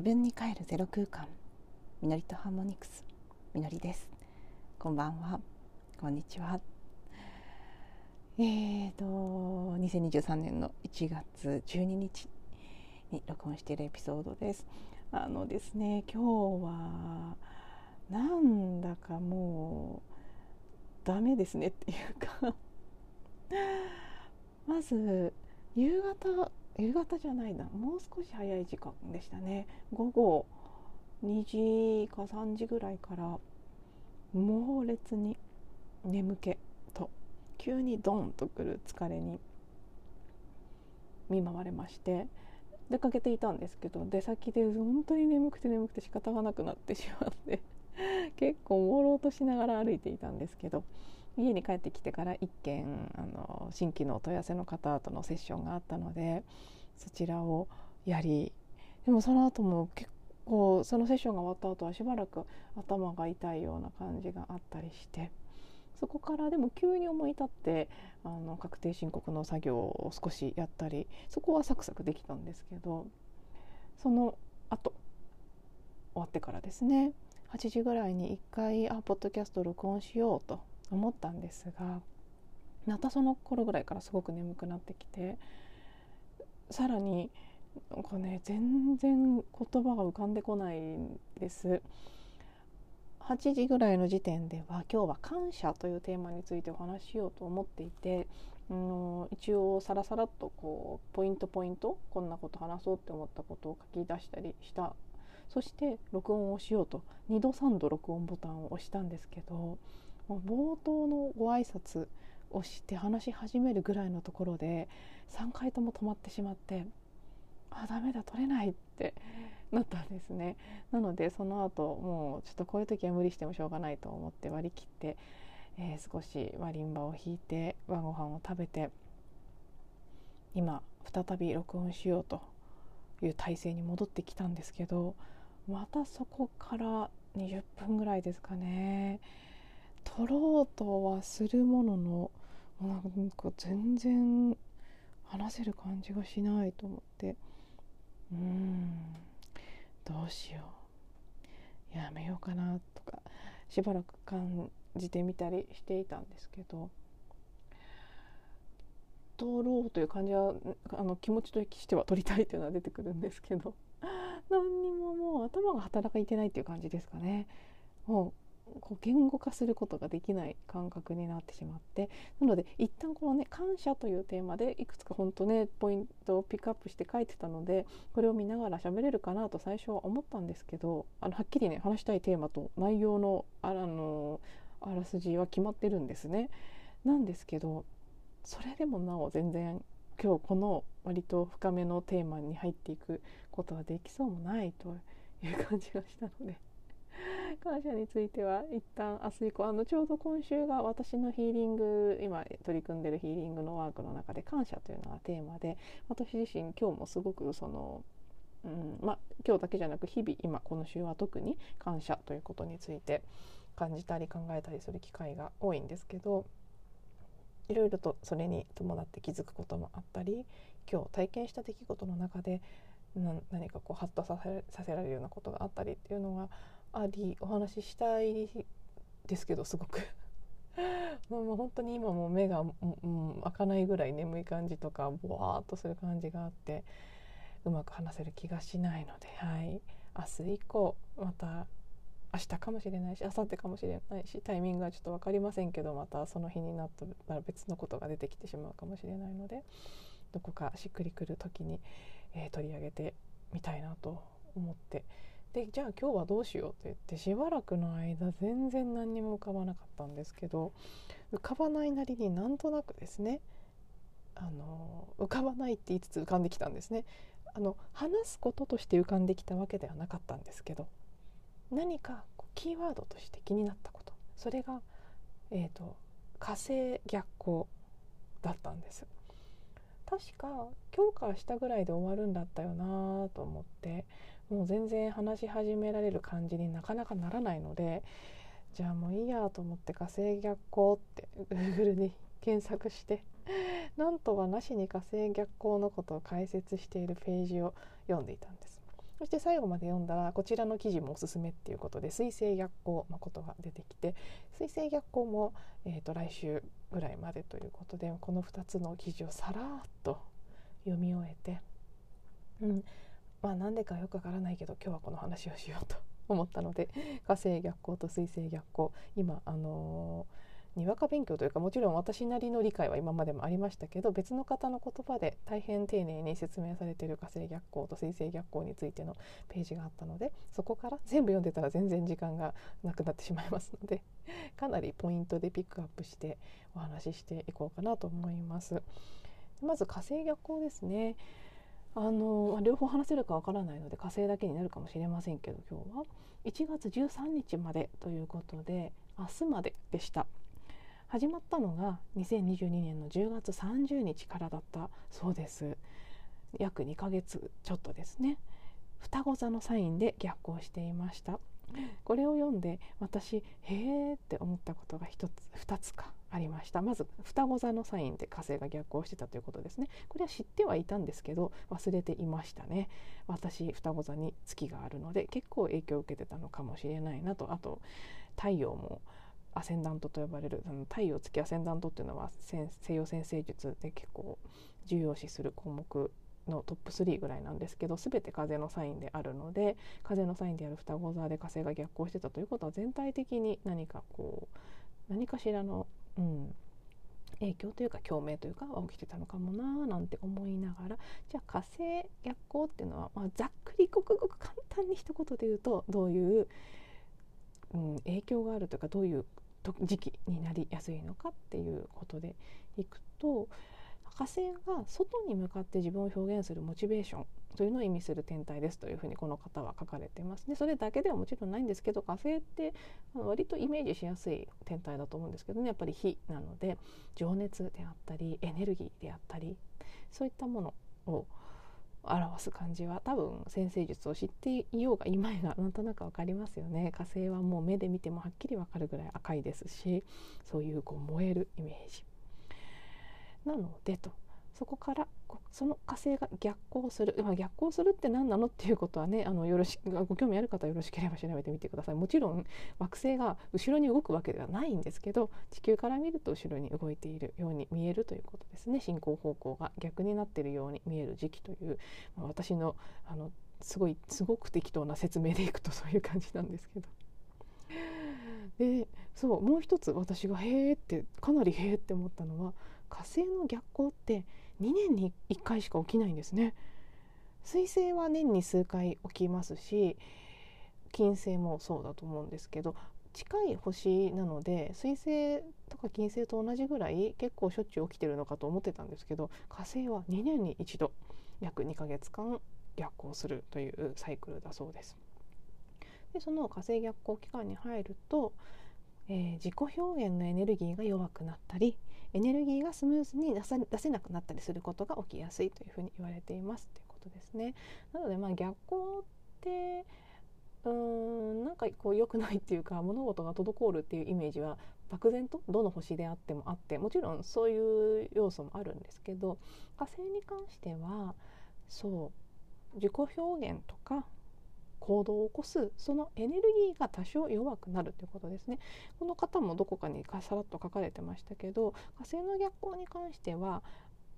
自分に帰るゼロ空間。みのりとハーモニクス。みのりです。こんばんは。こんにちは。えーと2023年の1月12日に録音しているエピソードです。あのですね今日はなんだかもうダメですねっていうか。まず夕方夕方じゃないな。もう少し早い時間でしたね。午後2時か3時ぐらいから猛烈に眠気と急にドンとくる疲れに見舞われまして出かけていたんですけど出先で本当に眠くて眠くて仕方がなくなってしまって結構朦朧としながら歩いていたんですけど家に帰ってきてから1件あの新規のお問い合わせの方とのセッションがあったのでそちらをやりでもその後も結構そのセッションが終わった後はしばらく頭が痛いような感じがあったりしてそこからでも急に思い立ってあの確定申告の作業を少しやったりそこはサクサクできたんですけどその後終わってからですね8時ぐらいに1回あポッドキャスト録音しようと思ったんですがまたその頃ぐらいからすごく眠くなってきてさらになんかね全然言葉が浮かんでこないんです。8時ぐらいの時点では今日は感謝というテーマについてお話ししようと思っていて、うん、一応さらさらっとこうポイントポイントこんなこと話そうって思ったことを書き出したりした。そして録音をしようと2度3度録音ボタンを押したんですけど冒頭のご挨拶をして話し始めるぐらいのところで3回とも止まってしまってあダメだ取れないってなったんですね。なのでその後もうちょっとこういう時は無理してもしょうがないと思って割り切って、えー、少しマリンバを弾いて晩ご飯を食べて今再び録音しようという体制に戻ってきたんですけどまたそこから20分ぐらいですかね。取ろうとはするもののなんか全然話せる感じがしないと思って。うんどうしよう。やめようかなとかしばらく感じてみたりしていたんですけど。取ろうという感じはあの気持ちとしては取りたいというのは出てくるんですけど。何にももう頭が働いてないっていう感じですかね。もうこう言語化することができない感覚になってしまってなので一旦このね感謝というテーマでいくつか本当ねポイントをピックアップして書いてたのでこれを見ながら喋れるかなと最初は思ったんですけどあのはっきりね話したいテーマと内容のあのあらすじは決まってるんですね。なんですけどそれでもなお全然今日この割と深めのテーマに入っていくことはできそうもないという感じがしたので。感謝については一旦明日以降あのちょうど今週が私のヒーリング今取り組んでるヒーリングのワークの中で感謝というのがテーマで私自身今日もすごくそのうんまあ、今日だけじゃなく日々今この週は特に感謝ということについて感じたり考えたりする機会が多いんですけどいろいろとそれに伴って気づくこともあったり今日体験した出来事の中で何かこうハッとさせられるようなことがあったりっていうのがありお話ししたいですけどすごく。まあもう本当に今も目が、うん、開かないぐらい眠い感じとかぼわーっとする感じがあってうまく話せる気がしないので、はい、明日以降また明日かもしれないし明後日かもしれないしタイミングはちょっと分かりませんけどまたその日になったら別のことが出てきてしまうかもしれないのでどこかしっくりくる時に、えー、取り上げてみたいなと思ってでじゃあ今日はどうしようって言ってしばらくの間全然何にも浮かばなかったんですけど浮かばないなりになんとなくですねあの浮かばないって言いつつ浮かんできたんですね。あの話すこととして浮かんできたわけではなかったんですけど何かキーワードとして気になったことそれが、えーと、火星逆行だったんです。確か今日から下ぐらいで終わるんだったよなと思ってもう全然話し始められる感じになかなかならないのでじゃあもういいやと思って火星逆行って Google に検索してなんとはなしに火星逆行のことを解説しているページを読んでいたんです。そして最後まで読んだらこちらの記事もおすすめっていうことで水星逆行のことが出てきて水星逆行も、えー、来週ぐらいまでということでこの2つの記事をさらっと読み終えて、うん。まあなんでかよくわからないけど今日はこの話をしようと思ったので 火星逆行と水星逆行今あのーにわか勉強というかもちろん私なりの理解は今までもありましたけど別の方の言葉で大変丁寧に説明されている火星逆行と水星逆行についてのページがあったのでそこから全部読んでたら全然時間がなくなってしまいますので かなりポイントでピックアップしてお話ししていこうかなと思います。まず火星逆行ですねあの両方話せるかわからないので火星だけになるかもしれませんけど今日は。1月13日までということで明日まででした。始まったのが2022年の10月30日からだったそうです。約2ヶ月ちょっとですね。双子座のサインで逆行していました。これを読んで私へーって思ったことが1つ2つかありました。まず双子座のサインで火星が逆行してたということですね。これは知ってはいたんですけど忘れていましたね。私双子座に月があるので結構影響を受けてたのかもしれないなと。あと太陽もアセンダントと呼ばれるあの太陽月アセンダントっていうのは西洋先生術で結構重要視する項目のトップ3ぐらいなんですけど全て風のサインであるので風のサインである双子座で火星が逆行してたということは全体的に何かこう何かしらの、うん、影響というか共鳴というかは起きてたのかもなーなんて思いながらじゃあ火星逆行っていうのは、まあ、ざっくりごくごく簡単に一言で言うとどういう、うん、影響があるというかどういう時期になりやすいのかっていうことでいくと火星が外に向かって自分を表現するモチベーションというのを意味する天体ですというふうにこの方は書かれていますね。それだけではもちろんないんですけど火星って割とイメージしやすい天体だと思うんですけどね。やっぱり火なので情熱であったりエネルギーであったりそういったものを表す感じは多分先生術を知っていようがいまいがなんとなく分かりますよね。火星はもう目で見てもはっきり分かるぐらい赤いですしそういうこう燃えるイメージ。なのでと。そこからその火星が逆行する、まあ、逆行するって何なのっていうことはねあのよろしご興味ある方よろしければ調べてみてください。もちろん惑星が後ろに動くわけではないんですけど地球から見ると後ろに動いているように見えるということですね。進行方向が逆になっているように見える時期という、まあ、私のあのすごいすごく適当な説明でいくとそういう感じなんですけど。でそうもう一つ私が「へえ」ってかなり「へえ」って思ったのは火星の逆行って2年に1回しか起きないんですね。水星は年に数回起きますし金星もそうだと思うんですけど近い星なので水星とか金星と同じぐらい結構しょっちゅう起きてるのかと思ってたんですけど火星は2年に1度約2ヶ月間逆行するというサイクルだそうです。でその火星逆行期間に入ると、えー、自己表現のエネルギーが弱くなったりエネルギーがスムーズに出さ出せなくなったりすることが起きやすいというふうに言われていますということですね。なのでまあ逆行ってうーんなんかこう良くないっていうか物事が滞るっていうイメージは漠然とどの星であってもあってもちろんそういう要素もあるんですけど火星に関してはそう自己表現とか行動を起こすそのエネルギーが多少弱くなるということですねこの方もどこかにさらっと書かれてましたけど火星の逆行に関しては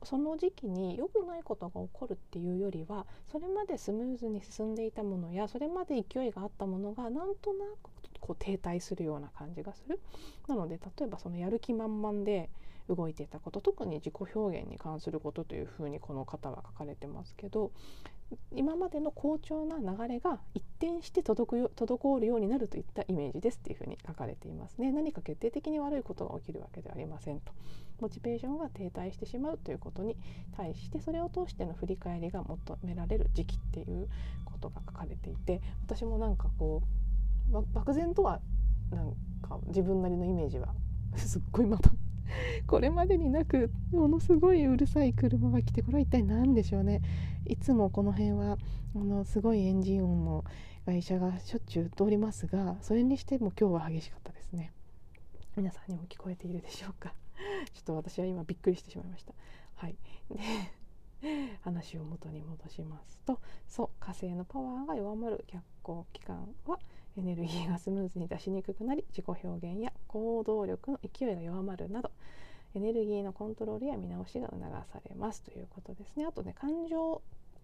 その時期に良くないことが起こるっていうよりはそれまでスムーズに進んでいたものやそれまで勢いがあったものがなんとなくこう停滞するような感じがする。なので例えばそのやる気満々で動いていたこと特に自己表現に関することというふうにこの方は書かれてますけど今までの好調な流れが一転して滞くよ滞るようになるといったイメージですっていうふうに書かれていますね。何か決定的に悪いことが起きるわけではありませんと。モチベーションが停滞してしまうということに対してそれを通しての振り返りが求められる時期っていうことが書かれていて私もなんかこう漠然とはなんか自分なりのイメージは すっごいまた これまでになくものすごいうるさい車が来てこれは一体何でしょうね。いつもこの辺はあのすごいエンジン音の会社がしょっちゅう通りますがそれにしても今日は激しかったですね。皆さんにも聞こえているでしょうか？ちょっと私は今びっくりしてしまいました。はい。で 話を元に戻しますとそう火星のパワーが弱まる逆行期間はエネルギーがスムーズに出しにくくなり自己表現や行動力の勢いが弱まるなどエネルギーのコントロールや見直しが促されますということですね。あとね感情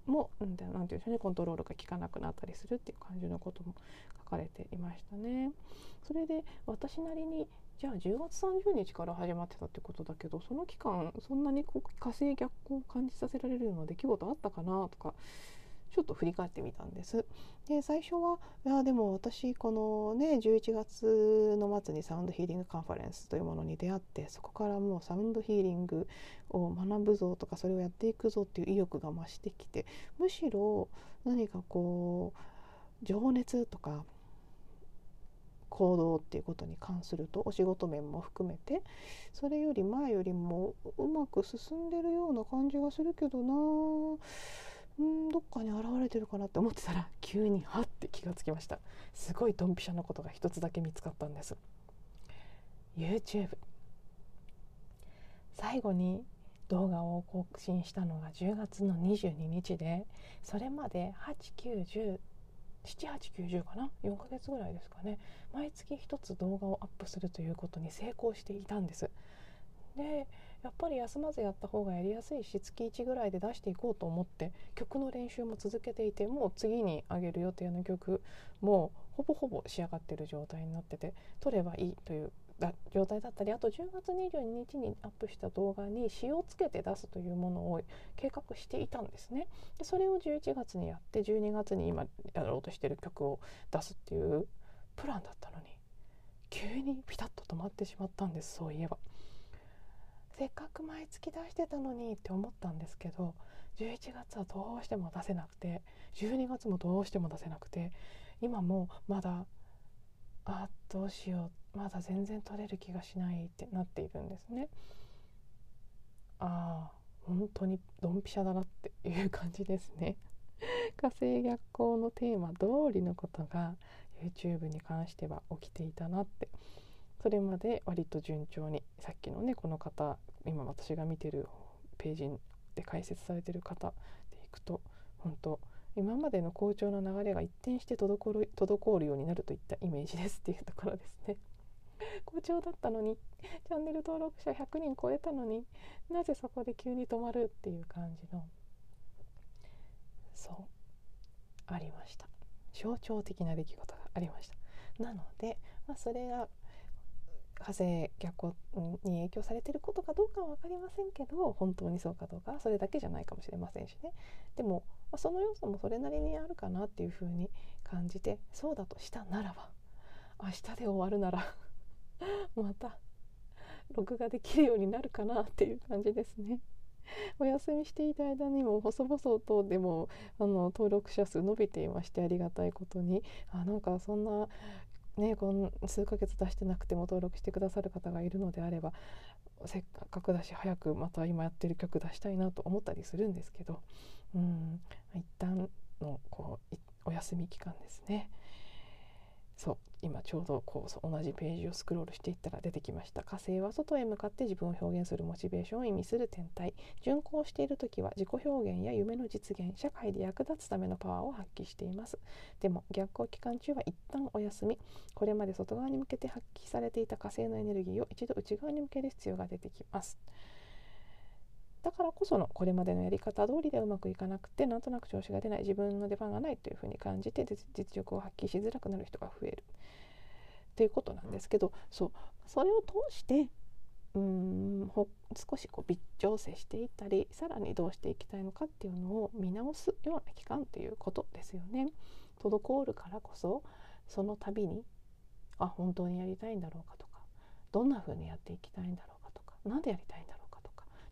も何て言うんでしょうねコントロールが効かなくなったりするっていう感じのことも書かれていましたね。それで私なりにじゃあ10月30日から始まってたってことだけどその期間そんなにこう火星逆行を感じさせられるような出来事あったかなとかちょっと振り返ってみたんです。で最初はいやでも私このね11月の末にサウンドヒーリングカンファレンスというものに出会ってそこからもうサウンドヒーリングを学ぶぞとかそれをやっていくぞっていう意欲が増してきてむしろ何かこう情熱とか行動っていうことに関するとお仕事面も含めてそれより前よりもうまく進んでるような感じがするけどなんどっかに現れてるかなって思ってたら 急にはって気がつきました。すごいドンピシャなことが一つだけ見つかったんです。YouTube 最後に動画を更新したのが10月の22日でそれまで8910 7890かな？4ヶ月ぐらいですかね。毎月1つ動画をアップするということに成功していたんです。でやっぱり休まずやった方がやりやすいし月1ぐらいで出していこうと思って曲の練習も続けていてもう次に上げる予定の曲もうほぼほぼ仕上がってる状態になってて撮ればいいという状態だったりあと10月22日にアップした動画に詞をつけて出すというものを計画していたんですね。でそれを11月にやって12月に今やろうとしてる曲を出すっていうプランだったのに急にピタッと止まってしまったんですそういえば。せっかく毎月出してたのにって思ったんですけど11月はどうしても出せなくて12月もどうしても出せなくて今もまだあどうしようまだ全然取れる気がしないってなっているんですね。ああ本当にドンピシャだなっていう感じですね。火星逆行のテーマ通りのことが YouTube に関しては起きていたなってそれまで割と順調にさっきのねこの方今私が見てるページで解説されてる方でいくと本当今までの好調な流れが一転して滞る滞るようになるといったイメージですっていうところですね。好調だったのにチャンネル登録者100人超えたのになぜそこで急に止まるっていう感じのそうありました象徴的な出来事がありましたなので、まあ、それが火星逆に影響されてることかどうかは分かりませんけど本当にそうかどうかそれだけじゃないかもしれませんしねでも、まあ、その要素もそれなりにあるかなっていうふうに感じてそうだとしたならば明日で終わるなら また録画できるようになるかなっていう感じですね。お休みしていた間にも細々とでもあの登録者数伸びていましてありがたいことにあなんかそんなねこの数ヶ月出してなくても登録してくださる方がいるのであればせっかくだし早くまた今やってる曲出したいなと思ったりするんですけどうん一旦のこうお休み期間ですね。そう今ちょうどこう同じページをスクロールしていったら出てきました。火星は外へ向かって自分を表現するモチベーションを意味する天体。巡行している時は自己表現や夢の実現社会で役立つためのパワーを発揮しています。でも逆行期間中は一旦お休み。これまで外側に向けて発揮されていた火星のエネルギーを一度内側に向ける必要が出てきます。だからこそのこれまでのやり方通りでうまくいかなくてなんとなく調子が出ない自分の出番がないというふうに感じて実力を発揮しづらくなる人が増えるっていうことなんですけどそうそれを通してうん少しこう微調整していったりさらにどうしていきたいのかっていうのを見直すような期間っていうことですよね。滞るからこそその度にあ本当にやりたいんだろうかとかどんな風にやっていきたいんだろうかとか何でやりたいんだろう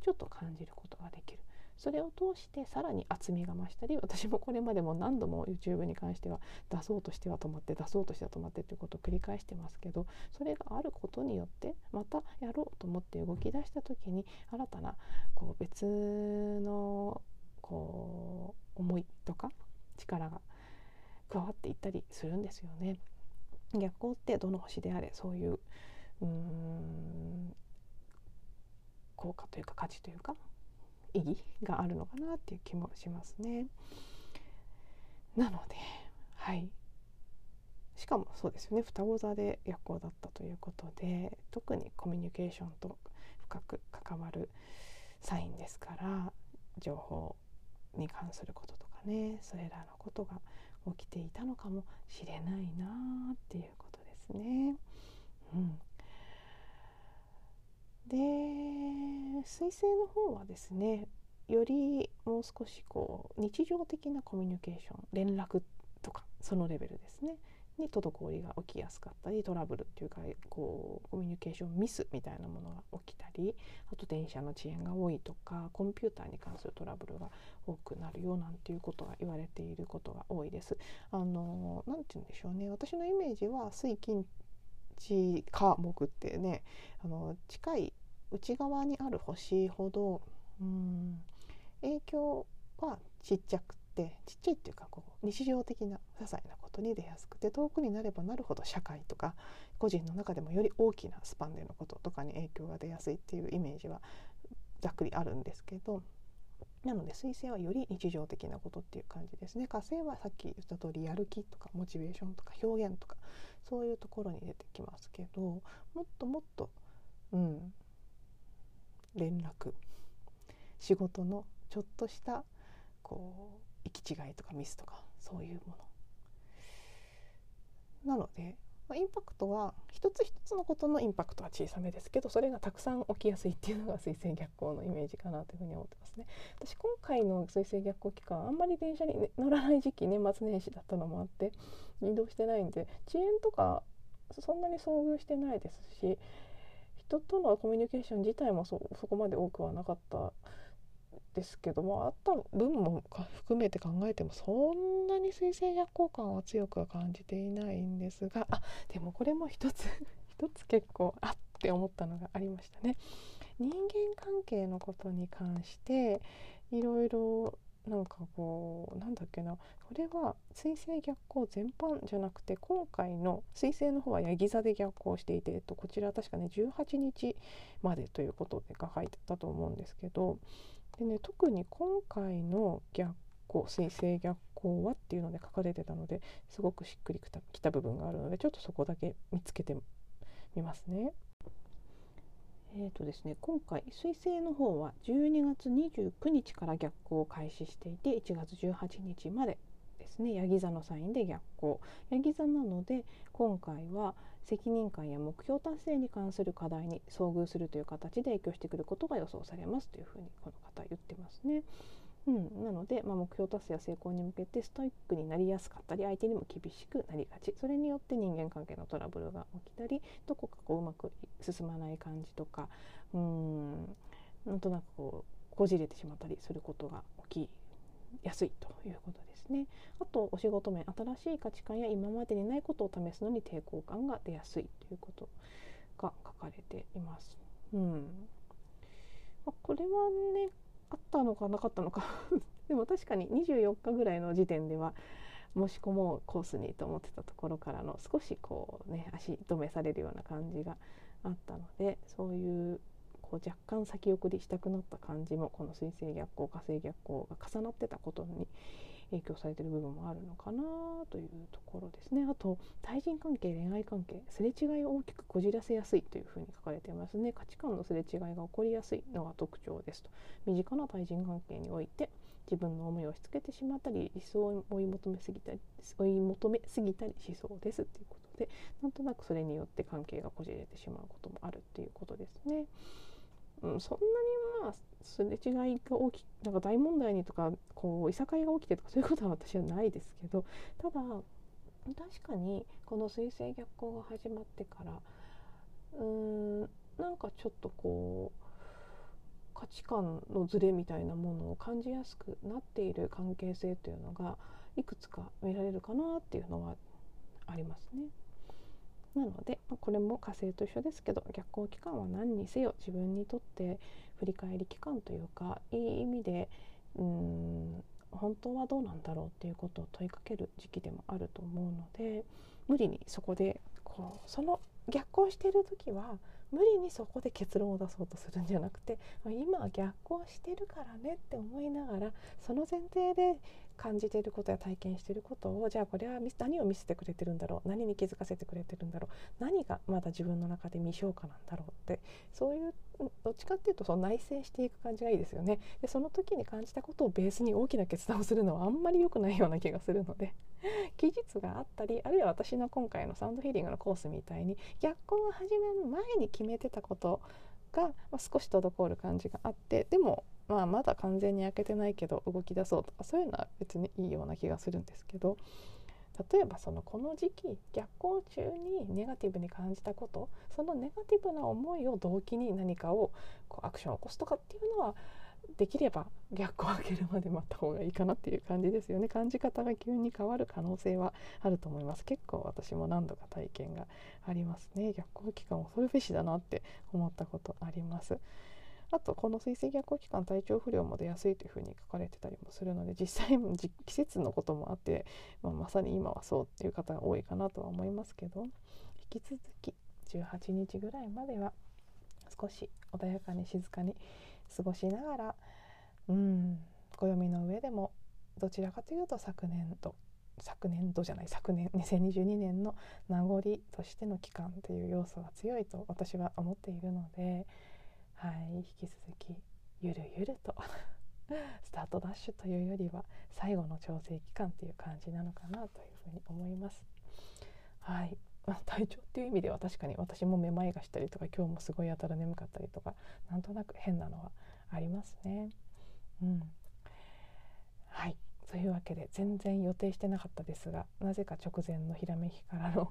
ちょっと感じることができるそれを通してさらに厚みが増したり私もこれまでも何度も YouTube に関しては出そうとしては止まって出そうとしては止まってっていうことを繰り返してますけどそれがあることによってまたやろうと思って動き出した時に新たなこう別のこう思いとか力が加わっていったりするんですよね。逆光ってどの星であれそういううーん効果というか価値というか意義があるのかなっていう気もしますね。なのではいしかもそうですよね双子座で夜行だったということで特にコミュニケーションと深く関わるサインですから情報に関することとかねそれらのことが起きていたのかもしれないなっていうことですね。うん、で彗星の方はですねよりもう少しこう日常的なコミュニケーション連絡とかそのレベルですねに滞りが起きやすかったりトラブルっていうかこうコミュニケーションミスみたいなものが起きたりあと電車の遅延が多いとかコンピューターに関するトラブルが多くなるよなんていうことが言われていることが多いです。あのなんて言うんでしょうね私のイメージは水金地火木ってねあの近い内側にある星ほどうん影響はちっちゃくてちっちゃいっていうかこう日常的な些細なことに出やすくて遠くになればなるほど社会とか個人の中でもより大きなスパンでのこととかに影響が出やすいっていうイメージはざっくりあるんですけどなので彗星はより日常的なことっていう感じですね。火星はさっき言った通りやる気とかモチベーションとか表現とかそういうところに出てきますけどもっともっとうん連絡仕事のちょっとしたこう行き違いとかミスとかそういうもの。なので、ま、インパクトは一つ一つのことのインパクトは小さめですけどそれがたくさん起きやすいっていうのが水星逆行のイメージかなというふうに思ってますね。私今回の水星逆行期間あんまり電車に乗らない時期年末年始だったのもあって移動してないんで遅延とかそんなに遭遇してないですし人とのコミュニケーション自体もそこまで多くはなかったですけどもあった分も含めて考えてもそんなに水星逆行感は強くは感じていないんですがあでもこれも一つ 一つ結構あって思ったのがありましたね。人間関係のことに関していろいろなんかこうなんだっけなこれは水星逆行全般じゃなくて今回の水星の方はヤギ座で逆行していて、えっと、こちら確かね18日までということでが書いてたと思うんですけどでね特に今回の逆光水星逆光はっていうので書かれてたのですごくしっくりきた部分があるのでちょっとそこだけ見つけてみますね。えーとですね、今回水星の方は12月29日から逆行を開始していて1月18日までですねヤギ座のサインで逆行ヤギ座なので今回は責任感や目標達成に関する課題に遭遇するという形で影響してくることが予想されますというふうにこの方言ってますね。うん、なので、まあ、目標達成や成功に向けてストイックになりやすかったり相手にも厳しくなりがち。それによって人間関係のトラブルが起きたりどこかこううまく進まない感じとかうん。なんとなくこうこじれてしまったりすることが起きやすいということですね。あとお仕事面新しい価値観や今までにないことを試すのに抵抗感が出やすいということが書かれています。うんまあ、これはねあったのかなかったのか でも確かに24日ぐらいの時点では申し込もうコースにと思ってたところからの少しこうね足止めされるような感じがあったのでそういうこう若干先送りしたくなった感じもこの水星逆行火星逆行が重なってたことに影響されてる部分もあるのかなというところですね。あと対人関係恋愛関係すれ違いを大きくこじらせやすいというふうに書かれていますね。価値観のすれ違いが起こりやすいのが特徴ですと。身近な対人関係において自分の思いを押し付けてしまったり理想を追い求めすぎたり追い求めすぎたりしそうです。っていうことでなんとなくそれによって関係がこじれてしまうこともあるっていうことですね。うん、そんなにまあすれ違いが大きなんか大問題にとかこういさかいが起きてとかそういうことは私はないですけどただ確かにこの水星逆行が始まってからうーんなんかちょっとこう価値観のズレみたいなものを感じやすくなっている関係性というのがいくつか見られるかなっていうのはありますね。なので、まあ、これも火星と一緒ですけど逆行期間は何にせよ自分にとって振り返り期間というかいい意味でうん本当はどうなんだろうっていうことを問いかける時期でもあると思うので無理にそこでこうその逆行してる時は無理にそこで結論を出そうとするんじゃなくて今は逆行してるからねって思いながらその前提で感じていることや体験していることをじゃあこれは何を見せてくれてるんだろう何に気づかせてくれてるんだろう何がまだ自分の中で未消化なんだろうってそういうどっちかっていうとその内省していく感じがいいですよね。でその時に感じたことをベースに大きな決断をするのはあんまり良くないような気がするので 期日があったりあるいは私の今回のサウンドヒーリングのコースみたいに逆行が始める前に決めてたことが、ま少し滞る感じがあってでもまあ、まだ完全に開けてないけど動き出そうとかそういうのは別にいいような気がするんですけど例えばそのこの時期逆行中にネガティブに感じたことそのネガティブな思いを動機に何かをこうアクションを起こすとかっていうのはできれば逆行を開けるまで待った方がいいかなっていう感じですよね。感じ方が急に変わる可能性はあると思います。結構私も何度か体験がありますね。逆行期間恐るべしだなって思ったことあります。あとこの水星逆行期間体調不良も出やすいというふうに書かれてたりもするので実際季節のこともあって、まあ、まさに今はそうっていう方が多いかなとは思いますけど引き続き18日ぐらいまでは少し穏やかに静かに過ごしながらうん暦の上でもどちらかというと昨年度昨年度じゃない昨年2022年の名残としての期間という要素が強いと私は思っているので。はい、引き続きゆるゆると スタートダッシュというよりは最後の調整期間という感じなのかなというふうに思います。はい、体調っていう意味では確かに私もめまいがしたりとか今日もすごいやたら眠かったりとかなんとなく変なのはありますね。うん、はいというわけで全然予定してなかったですがなぜか直前のひらめきからの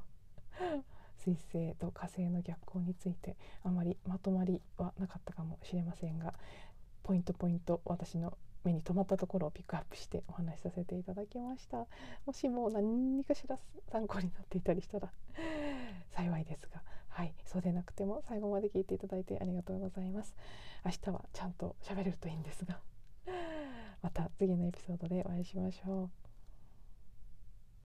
水星と火星の逆行についてあまりまとまりはなかったかもしれませんがポイントポイント私の目に留まったところをピックアップしてお話しさせていただきました。もしも何かしら参考になっていたりしたら 幸いですが。はい。そうでなくても最後まで聞いていただいてありがとうございます。明日はちゃんと喋れるといいんですが。また次のエピソードでお会いしましょう。